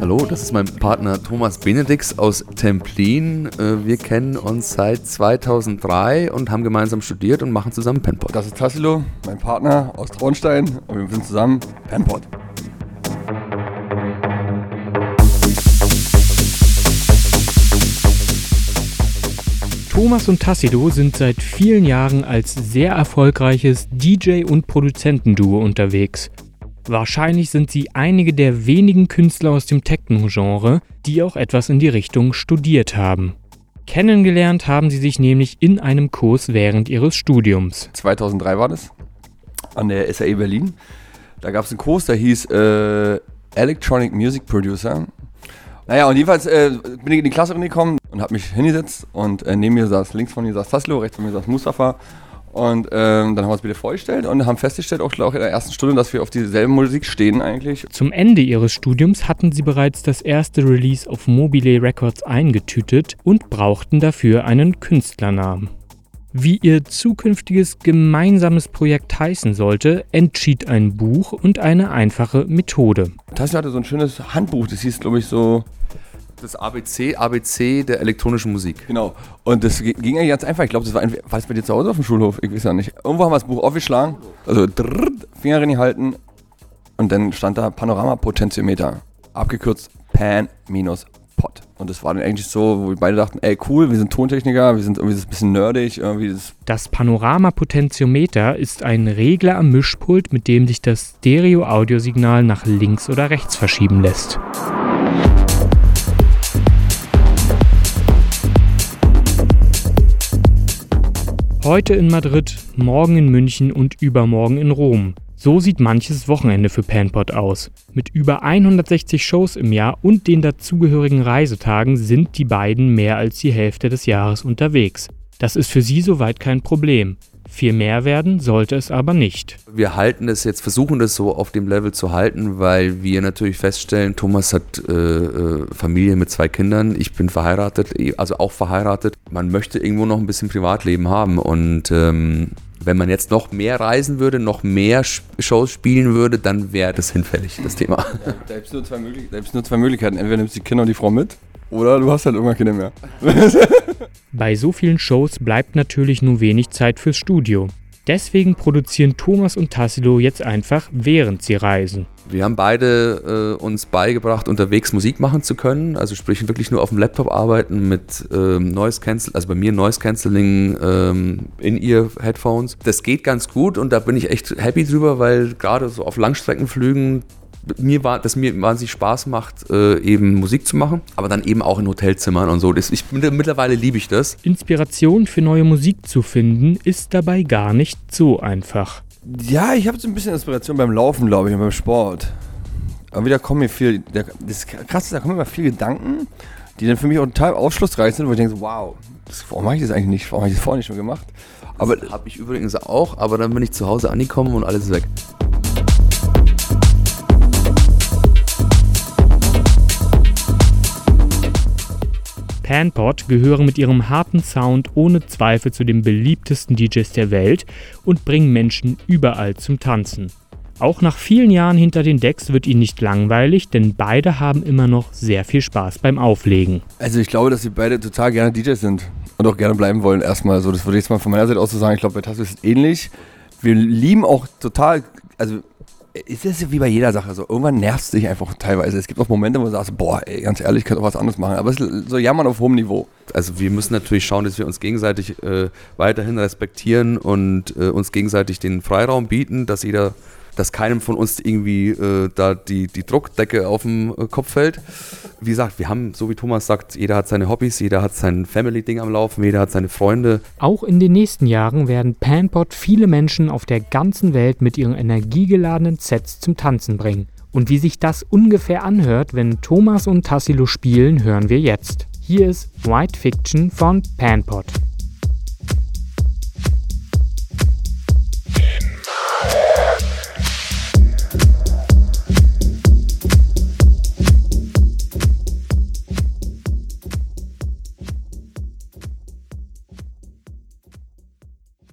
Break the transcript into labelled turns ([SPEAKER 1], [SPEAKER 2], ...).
[SPEAKER 1] Hallo, das ist mein Partner Thomas Benedix aus Templin. Äh, wir kennen uns seit 2003 und haben gemeinsam studiert und machen zusammen Penpot.
[SPEAKER 2] Das ist Tassilo, mein Partner aus Traunstein und wir sind zusammen Penpot.
[SPEAKER 3] Thomas und Tassido sind seit vielen Jahren als sehr erfolgreiches DJ- und Produzentenduo unterwegs. Wahrscheinlich sind sie einige der wenigen Künstler aus dem Techno-Genre, die auch etwas in die Richtung studiert haben. Kennengelernt haben sie sich nämlich in einem Kurs während ihres Studiums.
[SPEAKER 2] 2003 war das, an der SAE Berlin. Da gab es einen Kurs, der hieß äh, Electronic Music Producer. Naja, und jedenfalls äh, bin ich in die Klasse gekommen und habe mich hingesetzt und äh, neben mir saß, links von mir saß Taslo, rechts von mir saß Mustafa und ähm, dann haben wir uns wieder vorgestellt und haben festgestellt, auch, auch in der ersten Stunde, dass wir auf dieselbe Musik stehen eigentlich.
[SPEAKER 3] Zum Ende ihres Studiums hatten sie bereits das erste Release auf Mobile Records eingetütet und brauchten dafür einen Künstlernamen. Wie ihr zukünftiges gemeinsames Projekt heißen sollte, entschied ein Buch und eine einfache Methode.
[SPEAKER 2] Tassi hatte so ein schönes Handbuch, das hieß, glaube ich, so
[SPEAKER 1] das ABC, ABC der elektronischen Musik.
[SPEAKER 2] Genau. Und das ging eigentlich ganz einfach. Ich glaube, das war, ein, war das bei dir zu Hause auf dem Schulhof? Ich weiß ja nicht. Irgendwo haben wir das Buch aufgeschlagen, also drrr, Finger halten und dann stand da Panoramapotentiometer. Abgekürzt Pan minus Pot. Und das war dann eigentlich so, wo wir beide dachten, ey cool, wir sind Tontechniker, wir sind irgendwie ein bisschen nerdig. Irgendwie
[SPEAKER 3] das, das Panoramapotentiometer ist ein Regler am Mischpult, mit dem sich das Stereo-Audiosignal nach links oder rechts verschieben lässt. Heute in Madrid, morgen in München und übermorgen in Rom. So sieht manches Wochenende für Panpot aus. Mit über 160 Shows im Jahr und den dazugehörigen Reisetagen sind die beiden mehr als die Hälfte des Jahres unterwegs. Das ist für sie soweit kein Problem. Viel mehr werden sollte es aber nicht.
[SPEAKER 1] Wir halten es jetzt, versuchen das so auf dem Level zu halten, weil wir natürlich feststellen, Thomas hat äh, äh, Familie mit zwei Kindern, ich bin verheiratet, eh, also auch verheiratet. Man möchte irgendwo noch ein bisschen Privatleben haben und ähm, wenn man jetzt noch mehr reisen würde, noch mehr Shows spielen würde, dann wäre das hinfällig, das Thema.
[SPEAKER 2] Da gibt es nur, nur, zwei Möglichkeiten. Entweder nimmst du die Kinder und die Frau mit oder du hast halt irgendwann keine mehr.
[SPEAKER 3] Bei so vielen Shows bleibt natürlich nur wenig Zeit fürs Studio. Deswegen produzieren Thomas und Tassilo jetzt einfach, während sie reisen.
[SPEAKER 1] Wir haben beide äh, uns beigebracht, unterwegs Musik machen zu können. Also sprich wirklich nur auf dem Laptop arbeiten mit ähm, Noise Cancel, also bei mir Noise Cancelling ähm, in ihr Headphones. Das geht ganz gut und da bin ich echt happy drüber, weil gerade so auf Langstreckenflügen mir war, dass mir wahnsinnig Spaß macht, äh, eben Musik zu machen, aber dann eben auch in Hotelzimmern und so. Das, ich, mittlerweile liebe ich das.
[SPEAKER 3] Inspiration für neue Musik zu finden, ist dabei gar nicht so einfach.
[SPEAKER 2] Ja, ich habe so ein bisschen Inspiration beim Laufen, glaube ich, und beim Sport. Aber wieder kommen mir viel, der, das krasse, da kommen immer viele Gedanken, die dann für mich auch total aufschlussreich sind, wo ich denke, so, wow, das, warum mache ich das eigentlich nicht? Warum habe ich das vorher nicht schon gemacht?
[SPEAKER 1] Aber habe ich übrigens auch, aber dann bin ich zu Hause angekommen und alles ist weg.
[SPEAKER 3] Panpot gehören mit ihrem harten Sound ohne Zweifel zu den beliebtesten DJs der Welt und bringen Menschen überall zum Tanzen. Auch nach vielen Jahren hinter den Decks wird ihnen nicht langweilig, denn beide haben immer noch sehr viel Spaß beim Auflegen.
[SPEAKER 2] Also ich glaube, dass sie beide total gerne DJs sind und auch gerne bleiben wollen erstmal. So, das würde ich jetzt mal von meiner Seite aus so sagen. Ich glaube, bei Tasso ist es ähnlich. Wir lieben auch total, also ist es wie bei jeder Sache so. Irgendwann nervt es dich einfach teilweise. Es gibt auch Momente, wo du sagst, boah, ey, ganz ehrlich, ich könnte auch was anderes machen. Aber es ist so jammern auf hohem Niveau.
[SPEAKER 1] Also wir müssen natürlich schauen, dass wir uns gegenseitig äh, weiterhin respektieren und äh, uns gegenseitig den Freiraum bieten, dass jeder dass keinem von uns irgendwie äh, da die, die Druckdecke auf dem äh, Kopf fällt. Wie gesagt, wir haben, so wie Thomas sagt, jeder hat seine Hobbys, jeder hat sein Family-Ding am Laufen, jeder hat seine Freunde.
[SPEAKER 3] Auch in den nächsten Jahren werden Panpot viele Menschen auf der ganzen Welt mit ihren energiegeladenen Sets zum Tanzen bringen. Und wie sich das ungefähr anhört, wenn Thomas und Tassilo spielen, hören wir jetzt. Hier ist White Fiction von Panpot.